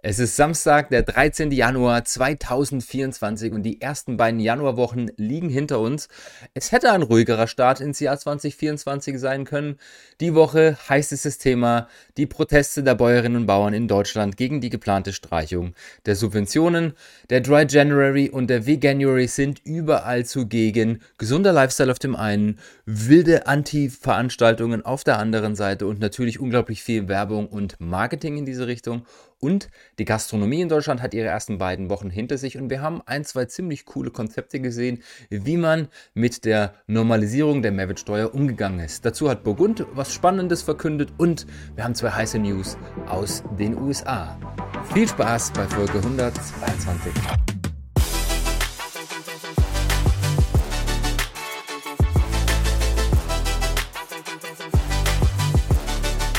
Es ist Samstag, der 13. Januar 2024 und die ersten beiden Januarwochen liegen hinter uns. Es hätte ein ruhigerer Start ins Jahr 2024 sein können. Die Woche heißestes Thema, die Proteste der Bäuerinnen und Bauern in Deutschland gegen die geplante Streichung der Subventionen. Der Dry January und der Veganuary sind überall zugegen. Gesunder Lifestyle auf dem einen, wilde Anti-Veranstaltungen auf der anderen Seite und natürlich unglaublich viel Werbung und Marketing in diese Richtung. Und die Gastronomie in Deutschland hat ihre ersten beiden Wochen hinter sich und wir haben ein, zwei ziemlich coole Konzepte gesehen, wie man mit der Normalisierung der Mehrwertsteuer umgegangen ist. Dazu hat Burgund was Spannendes verkündet und wir haben zwei heiße News aus den USA. Viel Spaß bei Folge 122.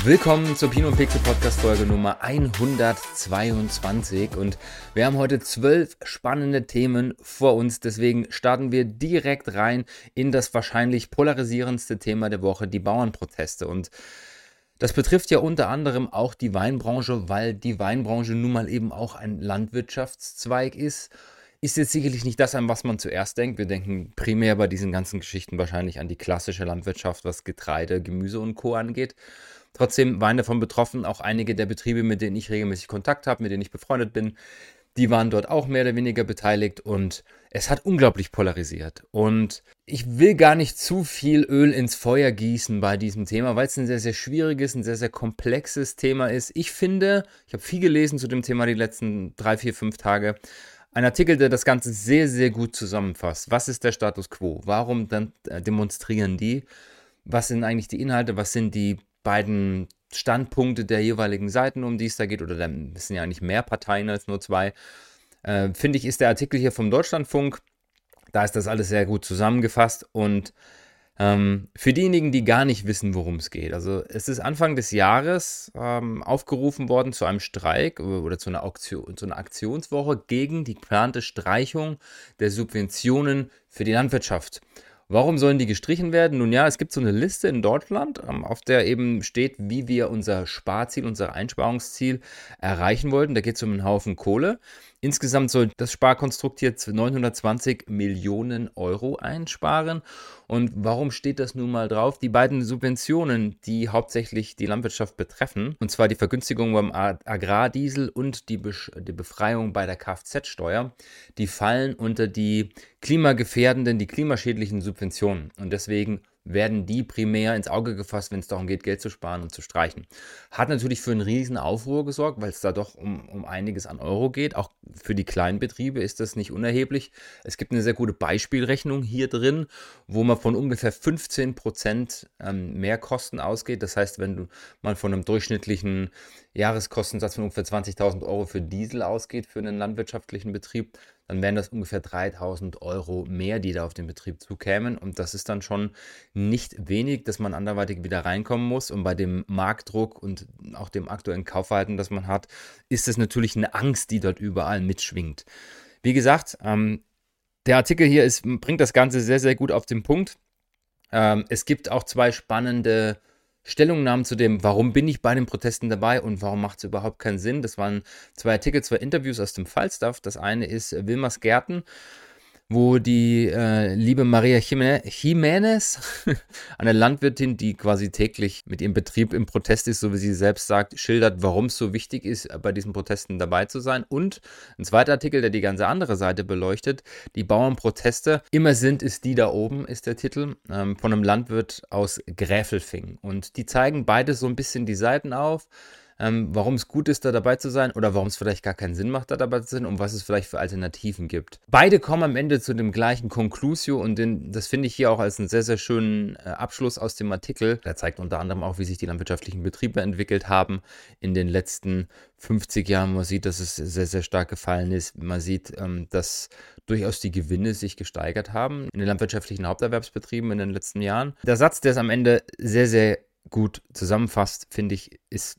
Willkommen zur Pino Pixel Podcast Folge Nummer 122 und wir haben heute zwölf spannende Themen vor uns, deswegen starten wir direkt rein in das wahrscheinlich polarisierendste Thema der Woche, die Bauernproteste. Und das betrifft ja unter anderem auch die Weinbranche, weil die Weinbranche nun mal eben auch ein Landwirtschaftszweig ist ist jetzt sicherlich nicht das, an was man zuerst denkt. Wir denken primär bei diesen ganzen Geschichten wahrscheinlich an die klassische Landwirtschaft, was Getreide, Gemüse und Co. angeht. Trotzdem waren davon betroffen auch einige der Betriebe, mit denen ich regelmäßig Kontakt habe, mit denen ich befreundet bin. Die waren dort auch mehr oder weniger beteiligt und es hat unglaublich polarisiert. Und ich will gar nicht zu viel Öl ins Feuer gießen bei diesem Thema, weil es ein sehr, sehr schwieriges, ein sehr, sehr komplexes Thema ist. Ich finde, ich habe viel gelesen zu dem Thema die letzten drei, vier, fünf Tage. Ein Artikel, der das Ganze sehr, sehr gut zusammenfasst. Was ist der Status quo? Warum dann äh, demonstrieren die? Was sind eigentlich die Inhalte? Was sind die beiden Standpunkte der jeweiligen Seiten, um die es da geht, oder es sind ja eigentlich mehr Parteien als nur zwei, äh, finde ich, ist der Artikel hier vom Deutschlandfunk, da ist das alles sehr gut zusammengefasst und ähm, für diejenigen, die gar nicht wissen, worum es geht, also es ist Anfang des Jahres ähm, aufgerufen worden zu einem Streik oder zu einer, Auktion, zu einer Aktionswoche gegen die geplante Streichung der Subventionen für die Landwirtschaft. Warum sollen die gestrichen werden? Nun ja, es gibt so eine Liste in Deutschland, ähm, auf der eben steht, wie wir unser Sparziel, unser Einsparungsziel erreichen wollten. Da geht es um einen Haufen Kohle. Insgesamt soll das Sparkonstrukt jetzt 920 Millionen Euro einsparen. Und warum steht das nun mal drauf? Die beiden Subventionen, die hauptsächlich die Landwirtschaft betreffen, und zwar die Vergünstigung beim Agrardiesel und die, Be die Befreiung bei der Kfz-Steuer, die fallen unter die klimagefährdenden, die klimaschädlichen Subventionen. Und deswegen werden die primär ins Auge gefasst, wenn es darum geht, Geld zu sparen und zu streichen. Hat natürlich für einen riesen Aufruhr gesorgt, weil es da doch um, um einiges an Euro geht. Auch für die kleinen Betriebe ist das nicht unerheblich. Es gibt eine sehr gute Beispielrechnung hier drin, wo man von ungefähr 15 Prozent ähm, Mehrkosten ausgeht. Das heißt, wenn mal von einem durchschnittlichen Jahreskostensatz von ungefähr 20.000 Euro für Diesel ausgeht für einen landwirtschaftlichen Betrieb, dann wären das ungefähr 3000 Euro mehr, die da auf den Betrieb zukämen. Und das ist dann schon nicht wenig, dass man anderweitig wieder reinkommen muss. Und bei dem Marktdruck und auch dem aktuellen Kaufverhalten, das man hat, ist es natürlich eine Angst, die dort überall mitschwingt. Wie gesagt, ähm, der Artikel hier ist, bringt das Ganze sehr, sehr gut auf den Punkt. Ähm, es gibt auch zwei spannende Stellungnahmen zu dem, warum bin ich bei den Protesten dabei und warum macht es überhaupt keinen Sinn. Das waren zwei Artikel, zwei Interviews aus dem Falstaff. Das eine ist Wilmers Gärten wo die äh, liebe Maria Jiménez, eine Landwirtin, die quasi täglich mit ihrem Betrieb im Protest ist, so wie sie selbst sagt, schildert, warum es so wichtig ist, bei diesen Protesten dabei zu sein. Und ein zweiter Artikel, der die ganze andere Seite beleuchtet, die Bauernproteste. Immer sind es die da oben, ist der Titel, ähm, von einem Landwirt aus Gräfelfing. Und die zeigen beide so ein bisschen die Seiten auf ähm, warum es gut ist, da dabei zu sein oder warum es vielleicht gar keinen Sinn macht, da dabei zu sein und was es vielleicht für Alternativen gibt. Beide kommen am Ende zu dem gleichen Conclusio und den, das finde ich hier auch als einen sehr, sehr schönen äh, Abschluss aus dem Artikel. Der zeigt unter anderem auch, wie sich die landwirtschaftlichen Betriebe entwickelt haben in den letzten 50 Jahren. Man sieht, dass es sehr, sehr stark gefallen ist. Man sieht, ähm, dass durchaus die Gewinne sich gesteigert haben in den landwirtschaftlichen Haupterwerbsbetrieben in den letzten Jahren. Der Satz, der es am Ende sehr, sehr gut zusammenfasst, finde ich, ist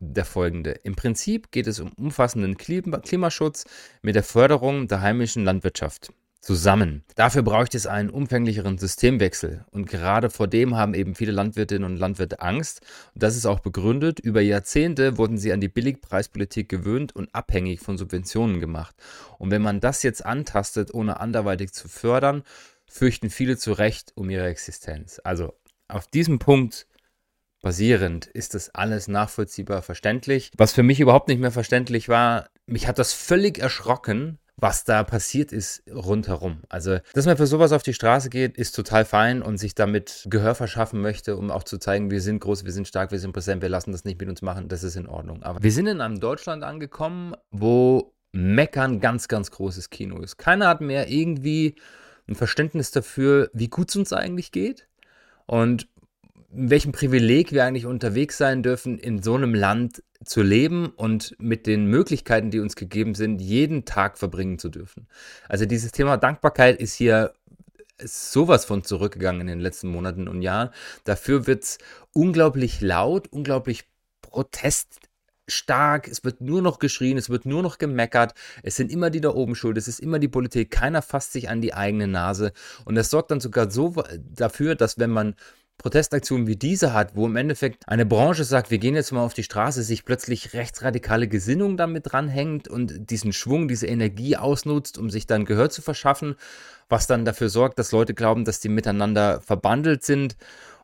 der folgende. Im Prinzip geht es um umfassenden Klimaschutz mit der Förderung der heimischen Landwirtschaft. zusammen. Dafür bräuchte es einen umfänglicheren Systemwechsel. Und gerade vor dem haben eben viele Landwirtinnen und Landwirte Angst. Und das ist auch begründet. Über Jahrzehnte wurden sie an die Billigpreispolitik gewöhnt und abhängig von Subventionen gemacht. Und wenn man das jetzt antastet, ohne anderweitig zu fördern, fürchten viele zu Recht um ihre Existenz. Also auf diesem Punkt basierend ist das alles nachvollziehbar verständlich. Was für mich überhaupt nicht mehr verständlich war, mich hat das völlig erschrocken, was da passiert ist rundherum. Also, dass man für sowas auf die Straße geht, ist total fein und sich damit Gehör verschaffen möchte, um auch zu zeigen, wir sind groß, wir sind stark, wir sind präsent, wir lassen das nicht mit uns machen, das ist in Ordnung. Aber wir sind in einem Deutschland angekommen, wo Meckern ganz, ganz großes Kino ist. Keiner hat mehr irgendwie ein Verständnis dafür, wie gut es uns eigentlich geht und welchem Privileg wir eigentlich unterwegs sein dürfen, in so einem Land zu leben und mit den Möglichkeiten, die uns gegeben sind, jeden Tag verbringen zu dürfen. Also dieses Thema Dankbarkeit ist hier sowas von zurückgegangen in den letzten Monaten und Jahren. Dafür wird es unglaublich laut, unglaublich proteststark. Es wird nur noch geschrien, es wird nur noch gemeckert. Es sind immer die da oben schuld, es ist immer die Politik. Keiner fasst sich an die eigene Nase. Und das sorgt dann sogar so dafür, dass wenn man Protestaktionen wie diese hat, wo im Endeffekt eine Branche sagt, wir gehen jetzt mal auf die Straße, sich plötzlich rechtsradikale Gesinnung damit dranhängt und diesen Schwung, diese Energie ausnutzt, um sich dann Gehör zu verschaffen, was dann dafür sorgt, dass Leute glauben, dass die miteinander verbandelt sind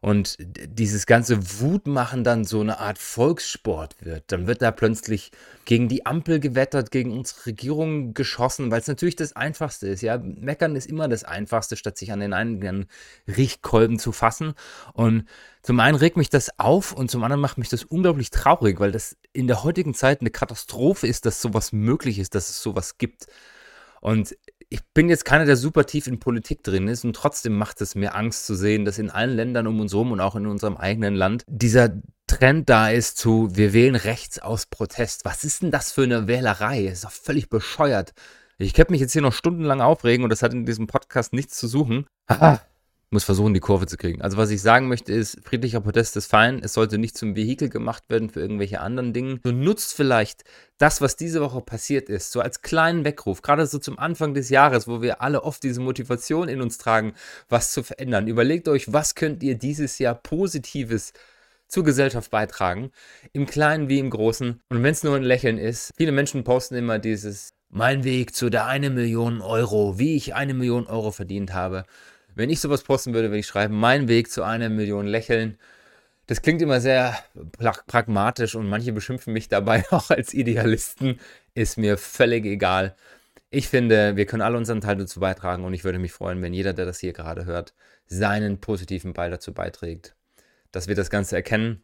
und dieses ganze Wutmachen dann so eine Art Volkssport wird. Dann wird da plötzlich gegen die Ampel gewettert, gegen unsere Regierung geschossen, weil es natürlich das Einfachste ist. Ja, meckern ist immer das Einfachste, statt sich an den eigenen Richtkolben zu fassen. Und zum einen regt mich das auf und zum anderen macht mich das unglaublich traurig, weil das in der heutigen Zeit eine Katastrophe ist, dass sowas möglich ist, dass es sowas gibt. Und ich bin jetzt keiner, der super tief in Politik drin ist und trotzdem macht es mir Angst zu sehen, dass in allen Ländern um uns herum und auch in unserem eigenen Land dieser Trend da ist zu, wir wählen rechts aus Protest. Was ist denn das für eine Wählerei? Das ist doch völlig bescheuert. Ich könnte mich jetzt hier noch stundenlang aufregen und das hat in diesem Podcast nichts zu suchen. Haha muss versuchen, die Kurve zu kriegen. Also was ich sagen möchte ist, friedlicher Protest ist fein. Es sollte nicht zum Vehikel gemacht werden für irgendwelche anderen Dinge. Du nutzt vielleicht das, was diese Woche passiert ist, so als kleinen Weckruf, gerade so zum Anfang des Jahres, wo wir alle oft diese Motivation in uns tragen, was zu verändern. Überlegt euch, was könnt ihr dieses Jahr Positives zur Gesellschaft beitragen, im Kleinen wie im Großen. Und wenn es nur ein Lächeln ist, viele Menschen posten immer dieses mein Weg zu der eine Million Euro, wie ich eine Million Euro verdient habe. Wenn ich sowas posten würde, würde ich schreiben, mein Weg zu einer Million Lächeln. Das klingt immer sehr pragmatisch und manche beschimpfen mich dabei auch als Idealisten. Ist mir völlig egal. Ich finde, wir können alle unseren Teil dazu beitragen und ich würde mich freuen, wenn jeder, der das hier gerade hört, seinen positiven Ball dazu beiträgt, dass wir das Ganze erkennen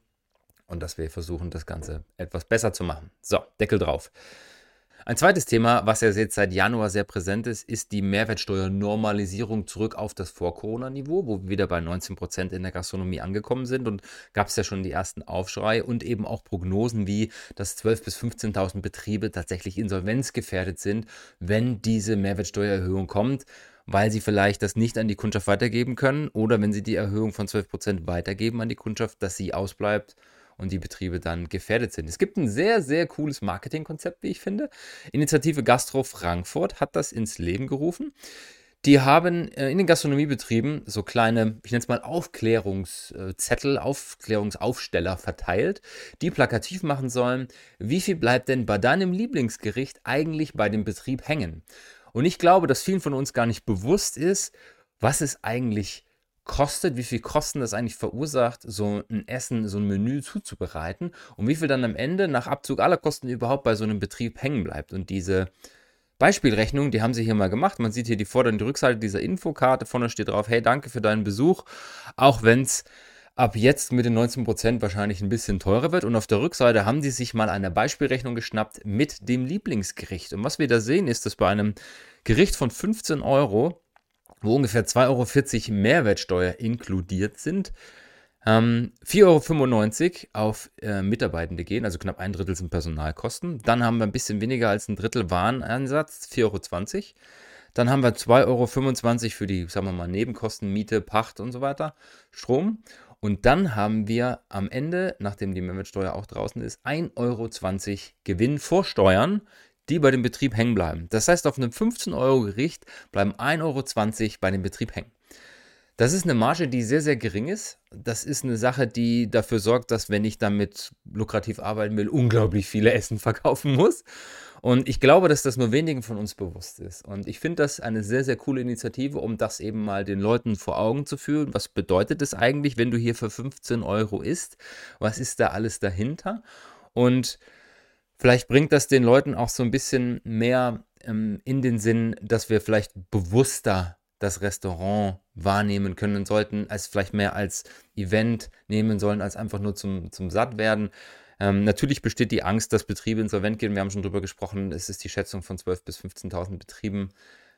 und dass wir versuchen, das Ganze etwas besser zu machen. So, Deckel drauf. Ein zweites Thema, was ja jetzt seit Januar sehr präsent ist, ist die Mehrwertsteuernormalisierung zurück auf das Vor-Corona-Niveau, wo wir wieder bei 19 Prozent in der Gastronomie angekommen sind. Und gab es ja schon die ersten Aufschrei und eben auch Prognosen wie, dass 12.000 bis 15.000 Betriebe tatsächlich insolvenzgefährdet sind, wenn diese Mehrwertsteuererhöhung kommt weil sie vielleicht das nicht an die Kundschaft weitergeben können oder wenn sie die Erhöhung von 12% weitergeben an die Kundschaft, dass sie ausbleibt und die Betriebe dann gefährdet sind. Es gibt ein sehr, sehr cooles Marketingkonzept, wie ich finde. Initiative Gastro Frankfurt hat das ins Leben gerufen. Die haben äh, in den Gastronomiebetrieben so kleine, ich nenne es mal Aufklärungszettel, Aufklärungsaufsteller verteilt, die plakativ machen sollen, wie viel bleibt denn bei deinem Lieblingsgericht eigentlich bei dem Betrieb hängen. Und ich glaube, dass vielen von uns gar nicht bewusst ist, was es eigentlich kostet, wie viel Kosten das eigentlich verursacht, so ein Essen, so ein Menü zuzubereiten und wie viel dann am Ende nach Abzug aller Kosten überhaupt bei so einem Betrieb hängen bleibt. Und diese Beispielrechnung, die haben sie hier mal gemacht. Man sieht hier die Vorder- und die Rückseite dieser Infokarte. Vorne steht drauf, hey, danke für deinen Besuch, auch wenn es ab jetzt mit den 19% wahrscheinlich ein bisschen teurer wird. Und auf der Rückseite haben die sich mal eine Beispielrechnung geschnappt mit dem Lieblingsgericht. Und was wir da sehen, ist, dass bei einem Gericht von 15 Euro wo ungefähr 2,40 Euro Mehrwertsteuer inkludiert sind. Ähm, 4,95 Euro auf äh, Mitarbeitende gehen, also knapp ein Drittel sind Personalkosten. Dann haben wir ein bisschen weniger als ein Drittel Wareneinsatz, 4,20 Euro. Dann haben wir 2,25 Euro für die, sagen wir mal, Nebenkosten, Miete, Pacht und so weiter, Strom. Und dann haben wir am Ende, nachdem die Mehrwertsteuer auch draußen ist, 1,20 Euro Gewinn vor Steuern, die bei dem Betrieb hängen bleiben. Das heißt, auf einem 15-Euro-Gericht bleiben 1,20 Euro bei dem Betrieb hängen. Das ist eine Marge, die sehr, sehr gering ist. Das ist eine Sache, die dafür sorgt, dass, wenn ich damit lukrativ arbeiten will, unglaublich viele Essen verkaufen muss. Und ich glaube, dass das nur wenigen von uns bewusst ist. Und ich finde das eine sehr, sehr coole Initiative, um das eben mal den Leuten vor Augen zu führen. Was bedeutet es eigentlich, wenn du hier für 15 Euro isst? Was ist da alles dahinter? Und vielleicht bringt das den Leuten auch so ein bisschen mehr ähm, in den Sinn, dass wir vielleicht bewusster das Restaurant wahrnehmen können sollten, als vielleicht mehr als Event nehmen sollen, als einfach nur zum, zum Sattwerden. Ähm, natürlich besteht die Angst, dass Betriebe insolvent gehen. Wir haben schon drüber gesprochen, es ist die Schätzung von 12.000 bis 15.000 Betrieben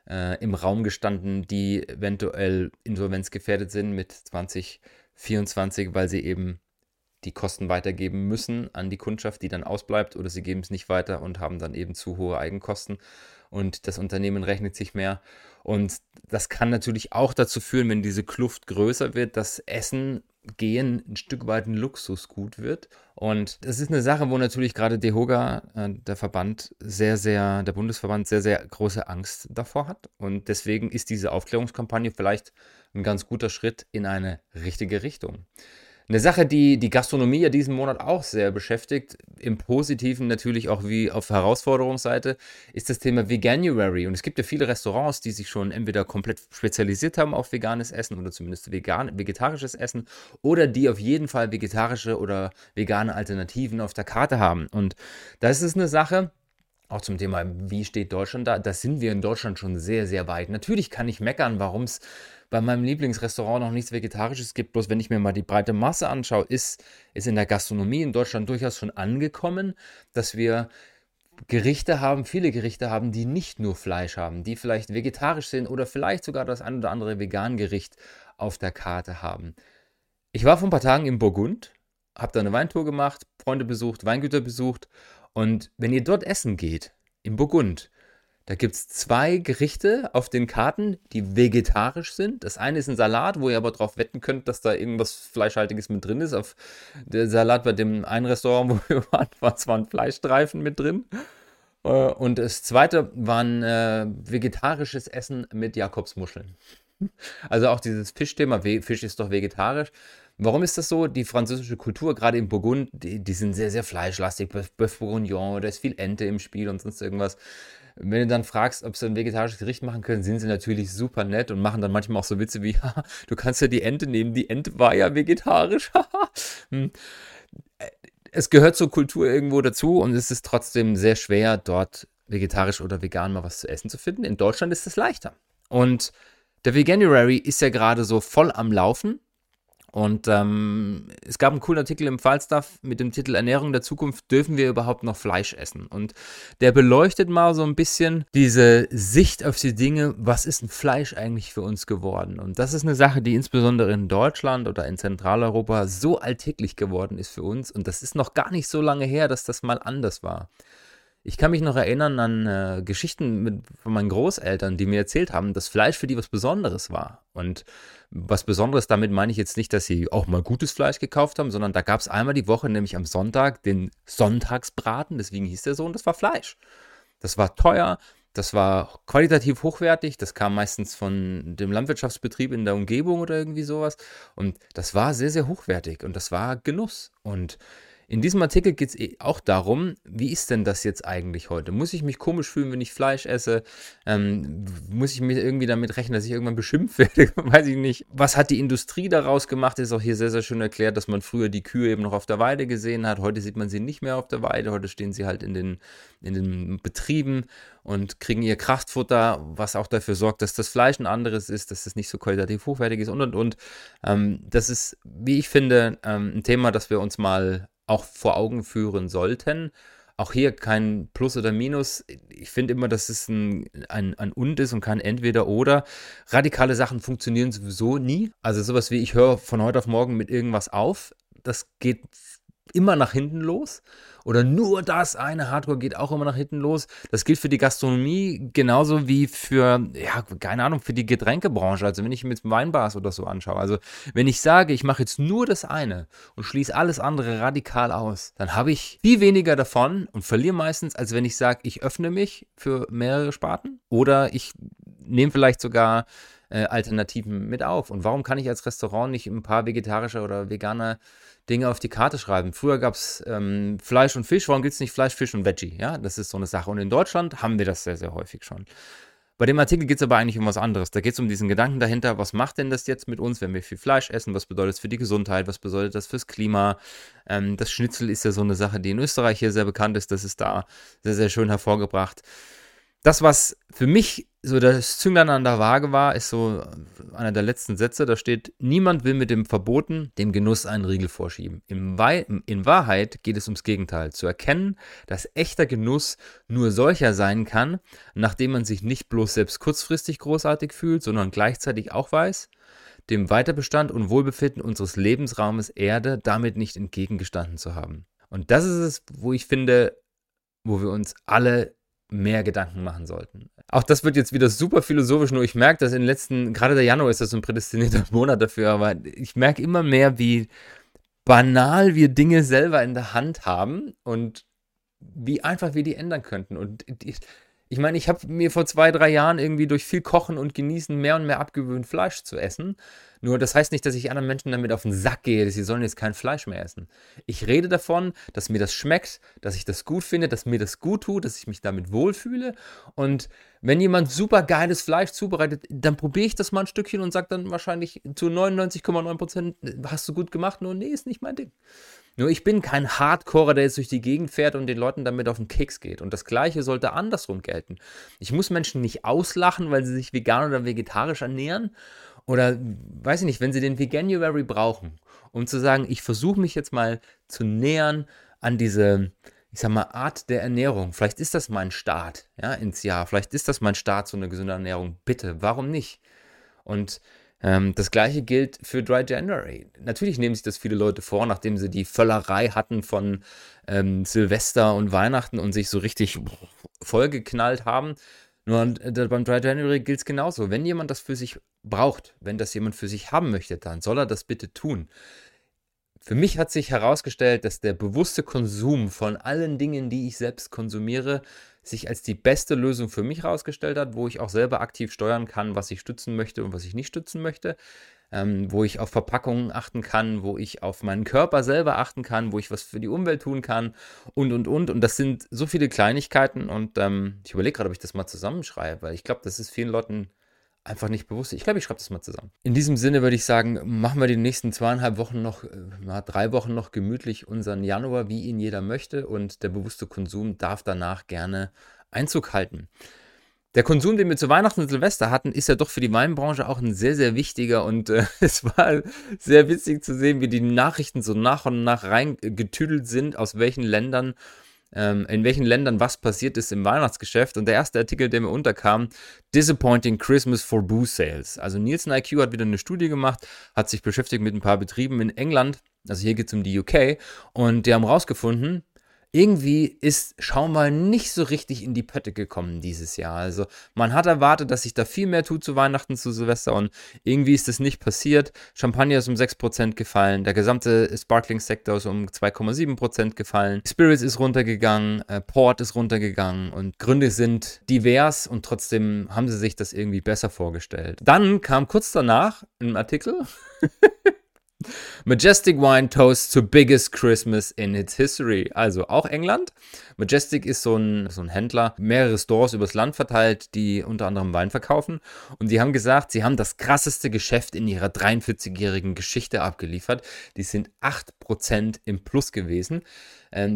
äh, im Raum gestanden, die eventuell insolvenzgefährdet sind mit 2024, weil sie eben die Kosten weitergeben müssen an die Kundschaft, die dann ausbleibt, oder sie geben es nicht weiter und haben dann eben zu hohe Eigenkosten und das Unternehmen rechnet sich mehr. Und das kann natürlich auch dazu führen, wenn diese Kluft größer wird, dass Essen gehen ein Stück weit ein Luxusgut wird. Und das ist eine Sache, wo natürlich gerade DEHOGA, äh, der Verband, sehr, sehr, der Bundesverband sehr, sehr große Angst davor hat. Und deswegen ist diese Aufklärungskampagne vielleicht ein ganz guter Schritt in eine richtige Richtung. Eine Sache, die die Gastronomie ja diesen Monat auch sehr beschäftigt, im Positiven natürlich auch wie auf Herausforderungsseite, ist das Thema Veganuary. Und es gibt ja viele Restaurants, die sich schon entweder komplett spezialisiert haben auf veganes Essen oder zumindest vegan, vegetarisches Essen oder die auf jeden Fall vegetarische oder vegane Alternativen auf der Karte haben. Und das ist eine Sache, auch zum Thema, wie steht Deutschland da? Da sind wir in Deutschland schon sehr, sehr weit. Natürlich kann ich meckern, warum es bei meinem Lieblingsrestaurant noch nichts Vegetarisches gibt. Bloß wenn ich mir mal die breite Masse anschaue, ist es in der Gastronomie in Deutschland durchaus schon angekommen, dass wir Gerichte haben, viele Gerichte haben, die nicht nur Fleisch haben, die vielleicht vegetarisch sind oder vielleicht sogar das ein oder andere Vegan-Gericht auf der Karte haben. Ich war vor ein paar Tagen in Burgund, habe da eine Weintour gemacht, Freunde besucht, Weingüter besucht und wenn ihr dort essen geht, im Burgund, da gibt es zwei Gerichte auf den Karten, die vegetarisch sind. Das eine ist ein Salat, wo ihr aber darauf wetten könnt, dass da irgendwas Fleischhaltiges mit drin ist. Auf der Salat bei dem einen Restaurant, wo wir waren, war zwar ein Fleischstreifen mit drin. Äh, und das zweite war ein äh, vegetarisches Essen mit Jakobsmuscheln. Also auch dieses Fischthema, Fisch ist doch vegetarisch. Warum ist das so? Die französische Kultur, gerade in Burgund, die, die sind sehr, sehr fleischlastig. Bœuf Bourguignon, da ist viel Ente im Spiel und sonst irgendwas. Wenn du dann fragst, ob sie ein vegetarisches Gericht machen können, sind sie natürlich super nett und machen dann manchmal auch so Witze wie, du kannst ja die Ente nehmen, die Ente war ja vegetarisch. Hm. es gehört zur Kultur irgendwo dazu und es ist trotzdem sehr schwer, dort vegetarisch oder vegan mal was zu essen zu finden. In Deutschland ist es leichter. Und der Veganuary ist ja gerade so voll am Laufen. Und ähm, es gab einen coolen Artikel im Falstaff mit dem Titel Ernährung der Zukunft, dürfen wir überhaupt noch Fleisch essen? Und der beleuchtet mal so ein bisschen diese Sicht auf die Dinge, was ist ein Fleisch eigentlich für uns geworden? Und das ist eine Sache, die insbesondere in Deutschland oder in Zentraleuropa so alltäglich geworden ist für uns. Und das ist noch gar nicht so lange her, dass das mal anders war. Ich kann mich noch erinnern an äh, Geschichten mit, von meinen Großeltern, die mir erzählt haben, dass Fleisch für die was Besonderes war. Und was Besonderes damit meine ich jetzt nicht, dass sie auch mal gutes Fleisch gekauft haben, sondern da gab es einmal die Woche, nämlich am Sonntag, den Sonntagsbraten, deswegen hieß der so, und das war Fleisch. Das war teuer, das war qualitativ hochwertig, das kam meistens von dem Landwirtschaftsbetrieb in der Umgebung oder irgendwie sowas. Und das war sehr, sehr hochwertig und das war Genuss. Und in diesem Artikel geht es eh auch darum, wie ist denn das jetzt eigentlich heute? Muss ich mich komisch fühlen, wenn ich Fleisch esse? Ähm, muss ich mir irgendwie damit rechnen, dass ich irgendwann beschimpft werde? Weiß ich nicht. Was hat die Industrie daraus gemacht? Ist auch hier sehr, sehr schön erklärt, dass man früher die Kühe eben noch auf der Weide gesehen hat. Heute sieht man sie nicht mehr auf der Weide. Heute stehen sie halt in den, in den Betrieben und kriegen ihr Kraftfutter, was auch dafür sorgt, dass das Fleisch ein anderes ist, dass es nicht so qualitativ hochwertig ist und und und. Ähm, das ist, wie ich finde, ähm, ein Thema, das wir uns mal auch vor Augen führen sollten. Auch hier kein Plus oder Minus. Ich finde immer, dass es ein, ein, ein Und ist und kein Entweder oder. Radikale Sachen funktionieren sowieso nie. Also sowas wie ich höre von heute auf morgen mit irgendwas auf, das geht immer nach hinten los. Oder nur das eine Hardcore geht auch immer nach hinten los. Das gilt für die Gastronomie genauso wie für, ja, keine Ahnung, für die Getränkebranche. Also wenn ich mir jetzt Weinbars oder so anschaue. Also wenn ich sage, ich mache jetzt nur das eine und schließe alles andere radikal aus, dann habe ich viel weniger davon und verliere meistens, als wenn ich sage, ich öffne mich für mehrere Sparten. Oder ich nehme vielleicht sogar äh, Alternativen mit auf. Und warum kann ich als Restaurant nicht ein paar vegetarische oder vegane Dinge auf die Karte schreiben? Früher gab es ähm, Fleisch und Fisch, warum gibt es nicht Fleisch, Fisch und Veggie? Ja, das ist so eine Sache. Und in Deutschland haben wir das sehr, sehr häufig schon. Bei dem Artikel geht es aber eigentlich um was anderes. Da geht es um diesen Gedanken dahinter, was macht denn das jetzt mit uns, wenn wir viel Fleisch essen? Was bedeutet das für die Gesundheit? Was bedeutet das fürs Klima? Ähm, das Schnitzel ist ja so eine Sache, die in Österreich hier sehr bekannt ist. Das ist da sehr, sehr schön hervorgebracht das, was für mich so das Zünglein an der Waage war, ist so einer der letzten Sätze. Da steht: Niemand will mit dem Verboten dem Genuss einen Riegel vorschieben. in Wahrheit geht es ums Gegenteil. Zu erkennen, dass echter Genuss nur solcher sein kann, nachdem man sich nicht bloß selbst kurzfristig großartig fühlt, sondern gleichzeitig auch weiß, dem Weiterbestand und Wohlbefinden unseres Lebensraumes Erde damit nicht entgegengestanden zu haben. Und das ist es, wo ich finde, wo wir uns alle mehr Gedanken machen sollten. Auch das wird jetzt wieder super philosophisch, nur ich merke, dass in den letzten, gerade der Januar ist das so ein prädestinierter Monat dafür, aber ich merke immer mehr, wie banal wir Dinge selber in der Hand haben und wie einfach wir die ändern könnten. Und ich meine, ich habe mir vor zwei, drei Jahren irgendwie durch viel Kochen und Genießen mehr und mehr abgewöhnt, Fleisch zu essen. Nur das heißt nicht, dass ich anderen Menschen damit auf den Sack gehe, dass sie sollen jetzt kein Fleisch mehr essen. Ich rede davon, dass mir das schmeckt, dass ich das gut finde, dass mir das gut tut, dass ich mich damit wohlfühle. Und wenn jemand super geiles Fleisch zubereitet, dann probiere ich das mal ein Stückchen und sage dann wahrscheinlich zu 99,9 Prozent, hast du gut gemacht? Nur nee, ist nicht mein Ding. Nur ich bin kein Hardcore, der jetzt durch die Gegend fährt und den Leuten damit auf den Keks geht. Und das Gleiche sollte andersrum gelten. Ich muss Menschen nicht auslachen, weil sie sich vegan oder vegetarisch ernähren. Oder, weiß ich nicht, wenn sie den Veganuary brauchen, um zu sagen, ich versuche mich jetzt mal zu nähern an diese, ich sag mal, Art der Ernährung. Vielleicht ist das mein Start ja, ins Jahr. Vielleicht ist das mein Start zu einer gesunden Ernährung. Bitte, warum nicht? Und ähm, das gleiche gilt für Dry January. Natürlich nehmen sich das viele Leute vor, nachdem sie die Völlerei hatten von ähm, Silvester und Weihnachten und sich so richtig vollgeknallt haben. Nur äh, beim Dry January gilt es genauso. Wenn jemand das für sich braucht, wenn das jemand für sich haben möchte, dann soll er das bitte tun. Für mich hat sich herausgestellt, dass der bewusste Konsum von allen Dingen, die ich selbst konsumiere, sich als die beste Lösung für mich herausgestellt hat, wo ich auch selber aktiv steuern kann, was ich stützen möchte und was ich nicht stützen möchte, ähm, wo ich auf Verpackungen achten kann, wo ich auf meinen Körper selber achten kann, wo ich was für die Umwelt tun kann und, und, und. Und das sind so viele Kleinigkeiten und ähm, ich überlege gerade, ob ich das mal zusammenschreibe, weil ich glaube, das ist vielen Leuten einfach nicht bewusst. Ich glaube, ich schreibe das mal zusammen. In diesem Sinne würde ich sagen, machen wir die nächsten zweieinhalb Wochen noch, äh, drei Wochen noch gemütlich unseren Januar, wie ihn jeder möchte. Und der bewusste Konsum darf danach gerne Einzug halten. Der Konsum, den wir zu Weihnachten und Silvester hatten, ist ja doch für die Weinbranche auch ein sehr, sehr wichtiger. Und äh, es war sehr witzig zu sehen, wie die Nachrichten so nach und nach reingetüdelt sind, aus welchen Ländern ähm, in welchen Ländern was passiert ist im Weihnachtsgeschäft. Und der erste Artikel, der mir unterkam, Disappointing Christmas for Booze Sales. Also Nielsen IQ hat wieder eine Studie gemacht, hat sich beschäftigt mit ein paar Betrieben in England. Also hier geht es um die UK. Und die haben rausgefunden, irgendwie ist Schaumal nicht so richtig in die Pötte gekommen dieses Jahr. Also man hat erwartet, dass sich da viel mehr tut zu Weihnachten, zu Silvester und irgendwie ist das nicht passiert. Champagner ist um 6% gefallen, der gesamte Sparkling-Sektor ist um 2,7% gefallen, Spirits ist runtergegangen, äh, Port ist runtergegangen und Gründe sind divers und trotzdem haben sie sich das irgendwie besser vorgestellt. Dann kam kurz danach ein Artikel Majestic Wine toasts to biggest Christmas in its history. Also auch England. Majestic ist so ein, so ein Händler, mehrere Stores übers Land verteilt, die unter anderem Wein verkaufen. Und die haben gesagt, sie haben das krasseste Geschäft in ihrer 43-jährigen Geschichte abgeliefert. Die sind 8% im Plus gewesen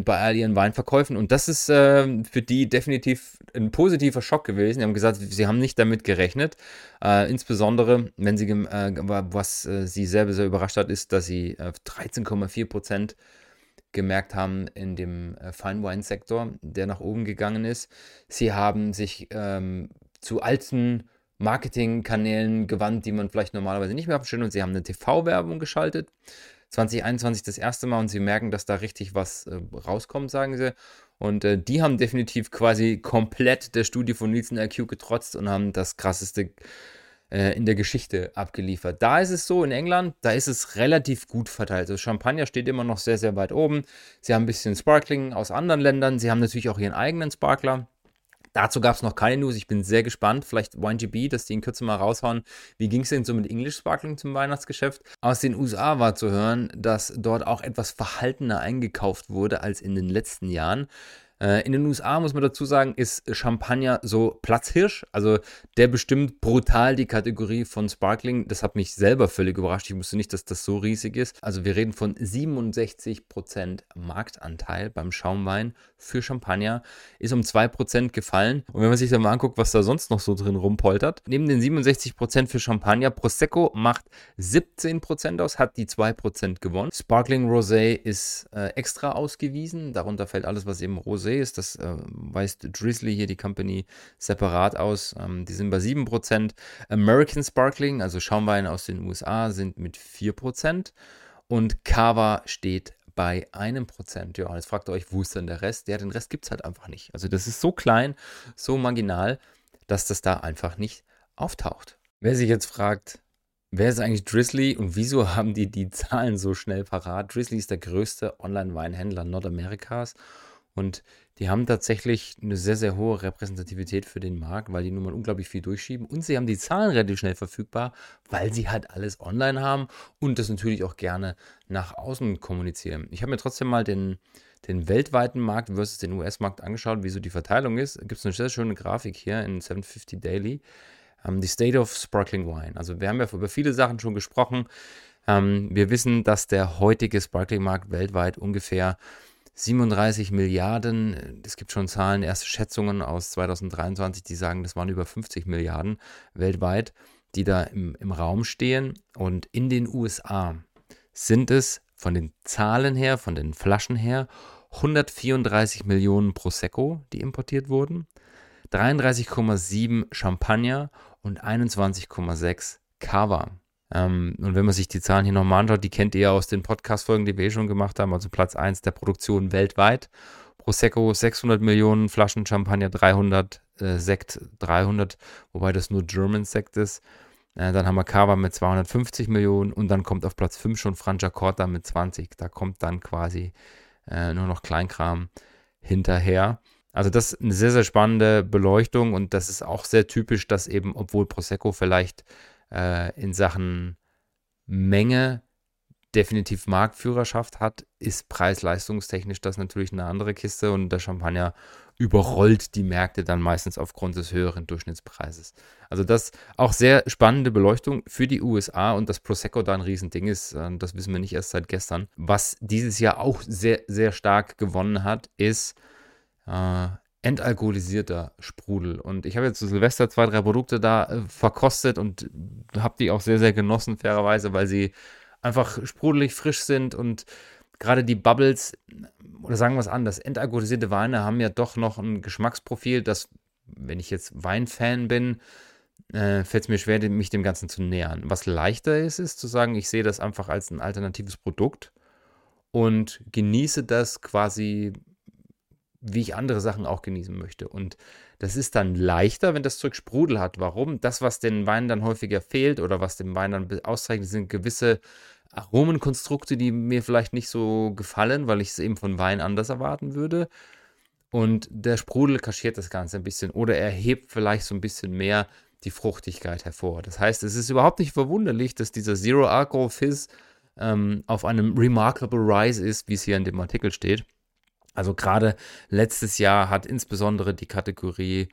bei all ihren Weinverkäufen. Und das ist äh, für die definitiv ein positiver Schock gewesen. Sie haben gesagt, sie haben nicht damit gerechnet. Äh, insbesondere, wenn sie, äh, was äh, sie selber sehr überrascht hat, ist, dass sie 13,4 äh, Prozent gemerkt haben in dem Fine Wine Sektor, der nach oben gegangen ist. Sie haben sich ähm, zu alten Marketingkanälen gewandt, die man vielleicht normalerweise nicht mehr abstellt und sie haben eine TV-Werbung geschaltet. 2021 das erste Mal und sie merken, dass da richtig was äh, rauskommt, sagen sie. Und äh, die haben definitiv quasi komplett der Studie von Nielsen IQ getrotzt und haben das krasseste äh, in der Geschichte abgeliefert. Da ist es so, in England, da ist es relativ gut verteilt. Also Champagner steht immer noch sehr, sehr weit oben. Sie haben ein bisschen Sparkling aus anderen Ländern. Sie haben natürlich auch ihren eigenen Sparkler. Dazu gab es noch keine News. Ich bin sehr gespannt. Vielleicht YGB, dass die in Kürze mal raushauen. Wie ging es denn so mit English Sparkling zum Weihnachtsgeschäft? Aus den USA war zu hören, dass dort auch etwas verhaltener eingekauft wurde als in den letzten Jahren. Äh, in den USA muss man dazu sagen, ist Champagner so Platzhirsch. Also der bestimmt brutal die Kategorie von Sparkling. Das hat mich selber völlig überrascht. Ich wusste nicht, dass das so riesig ist. Also wir reden von 67% Marktanteil beim Schaumwein für Champagner. Ist um 2% gefallen. Und wenn man sich dann mal anguckt, was da sonst noch so drin rumpoltert. Neben den 67% für Champagner, Prosecco macht 17% aus, hat die 2% gewonnen. Sparkling Rosé ist äh, extra ausgewiesen. Darunter fällt alles, was eben Rosé ist, das äh, weist Drizzly hier die Company separat aus. Ähm, die sind bei 7%. American Sparkling, also Schaumwein aus den USA, sind mit 4%. Und Cava steht bei einem Prozent. Ja, jetzt fragt ihr euch, wo ist denn der Rest? Ja, den Rest gibt es halt einfach nicht. Also das ist so klein, so marginal, dass das da einfach nicht auftaucht. Wer sich jetzt fragt, wer ist eigentlich Drizzly und wieso haben die die Zahlen so schnell parat? Drizzly ist der größte Online-Weinhändler Nordamerikas und die haben tatsächlich eine sehr, sehr hohe Repräsentativität für den Markt, weil die nun mal unglaublich viel durchschieben. Und sie haben die Zahlen relativ schnell verfügbar, weil sie halt alles online haben und das natürlich auch gerne nach außen kommunizieren. Ich habe mir trotzdem mal den, den weltweiten Markt versus den US-Markt angeschaut, wie so die Verteilung ist. Gibt es eine sehr schöne Grafik hier in 750 Daily. Ähm, die State of Sparkling Wine. Also wir haben ja über viele Sachen schon gesprochen. Ähm, wir wissen, dass der heutige Sparkling-Markt weltweit ungefähr 37 Milliarden. Es gibt schon Zahlen, erste Schätzungen aus 2023, die sagen, das waren über 50 Milliarden weltweit, die da im, im Raum stehen. Und in den USA sind es von den Zahlen her, von den Flaschen her, 134 Millionen Prosecco, die importiert wurden, 33,7 Champagner und 21,6 Cava. Ähm, und wenn man sich die Zahlen hier nochmal anschaut, die kennt ihr ja aus den Podcast-Folgen, die wir eh schon gemacht haben, also Platz 1 der Produktion weltweit. Prosecco 600 Millionen Flaschen, Champagner 300, äh, Sekt 300, wobei das nur German Sekt ist. Äh, dann haben wir Cava mit 250 Millionen und dann kommt auf Platz 5 schon Franciacorta mit 20. Da kommt dann quasi äh, nur noch Kleinkram hinterher. Also das ist eine sehr, sehr spannende Beleuchtung und das ist auch sehr typisch, dass eben, obwohl Prosecco vielleicht äh, in Sachen Menge definitiv Marktführerschaft hat, ist preis-leistungstechnisch das natürlich eine andere Kiste und der Champagner überrollt die Märkte dann meistens aufgrund des höheren Durchschnittspreises. Also das auch sehr spannende Beleuchtung für die USA und das Prosecco da ein Riesending ist, äh, das wissen wir nicht erst seit gestern. Was dieses Jahr auch sehr, sehr stark gewonnen hat, ist äh, entalkoholisierter Sprudel. Und ich habe jetzt zu Silvester zwei, drei Produkte da äh, verkostet und habe die auch sehr, sehr genossen, fairerweise, weil sie einfach sprudelig frisch sind und gerade die Bubbles, oder sagen wir es anders, entalkoholisierte Weine haben ja doch noch ein Geschmacksprofil, das, wenn ich jetzt Weinfan bin, äh, fällt es mir schwer, mich dem Ganzen zu nähern. Was leichter ist, ist zu sagen, ich sehe das einfach als ein alternatives Produkt und genieße das quasi wie ich andere Sachen auch genießen möchte. Und das ist dann leichter, wenn das Zeug Sprudel hat. Warum? Das, was den Wein dann häufiger fehlt oder was dem Wein dann auszeichnet, sind gewisse Aromenkonstrukte, die mir vielleicht nicht so gefallen, weil ich es eben von Wein anders erwarten würde. Und der Sprudel kaschiert das Ganze ein bisschen oder er hebt vielleicht so ein bisschen mehr die Fruchtigkeit hervor. Das heißt, es ist überhaupt nicht verwunderlich, dass dieser Zero Alcohol Fizz ähm, auf einem Remarkable Rise ist, wie es hier in dem Artikel steht. Also gerade letztes Jahr hat insbesondere die Kategorie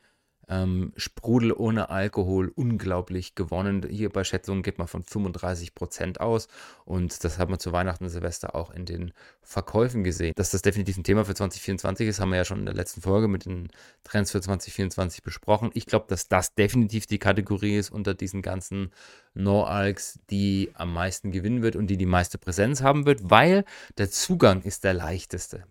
ähm, Sprudel ohne Alkohol unglaublich gewonnen. Hier bei Schätzungen geht man von 35 Prozent aus und das haben wir zu Weihnachten und Silvester auch in den Verkäufen gesehen. Dass das definitiv ein Thema für 2024 ist, haben wir ja schon in der letzten Folge mit den Trends für 2024 besprochen. Ich glaube, dass das definitiv die Kategorie ist unter diesen ganzen No-Alks, die am meisten gewinnen wird und die die meiste Präsenz haben wird, weil der Zugang ist der leichteste.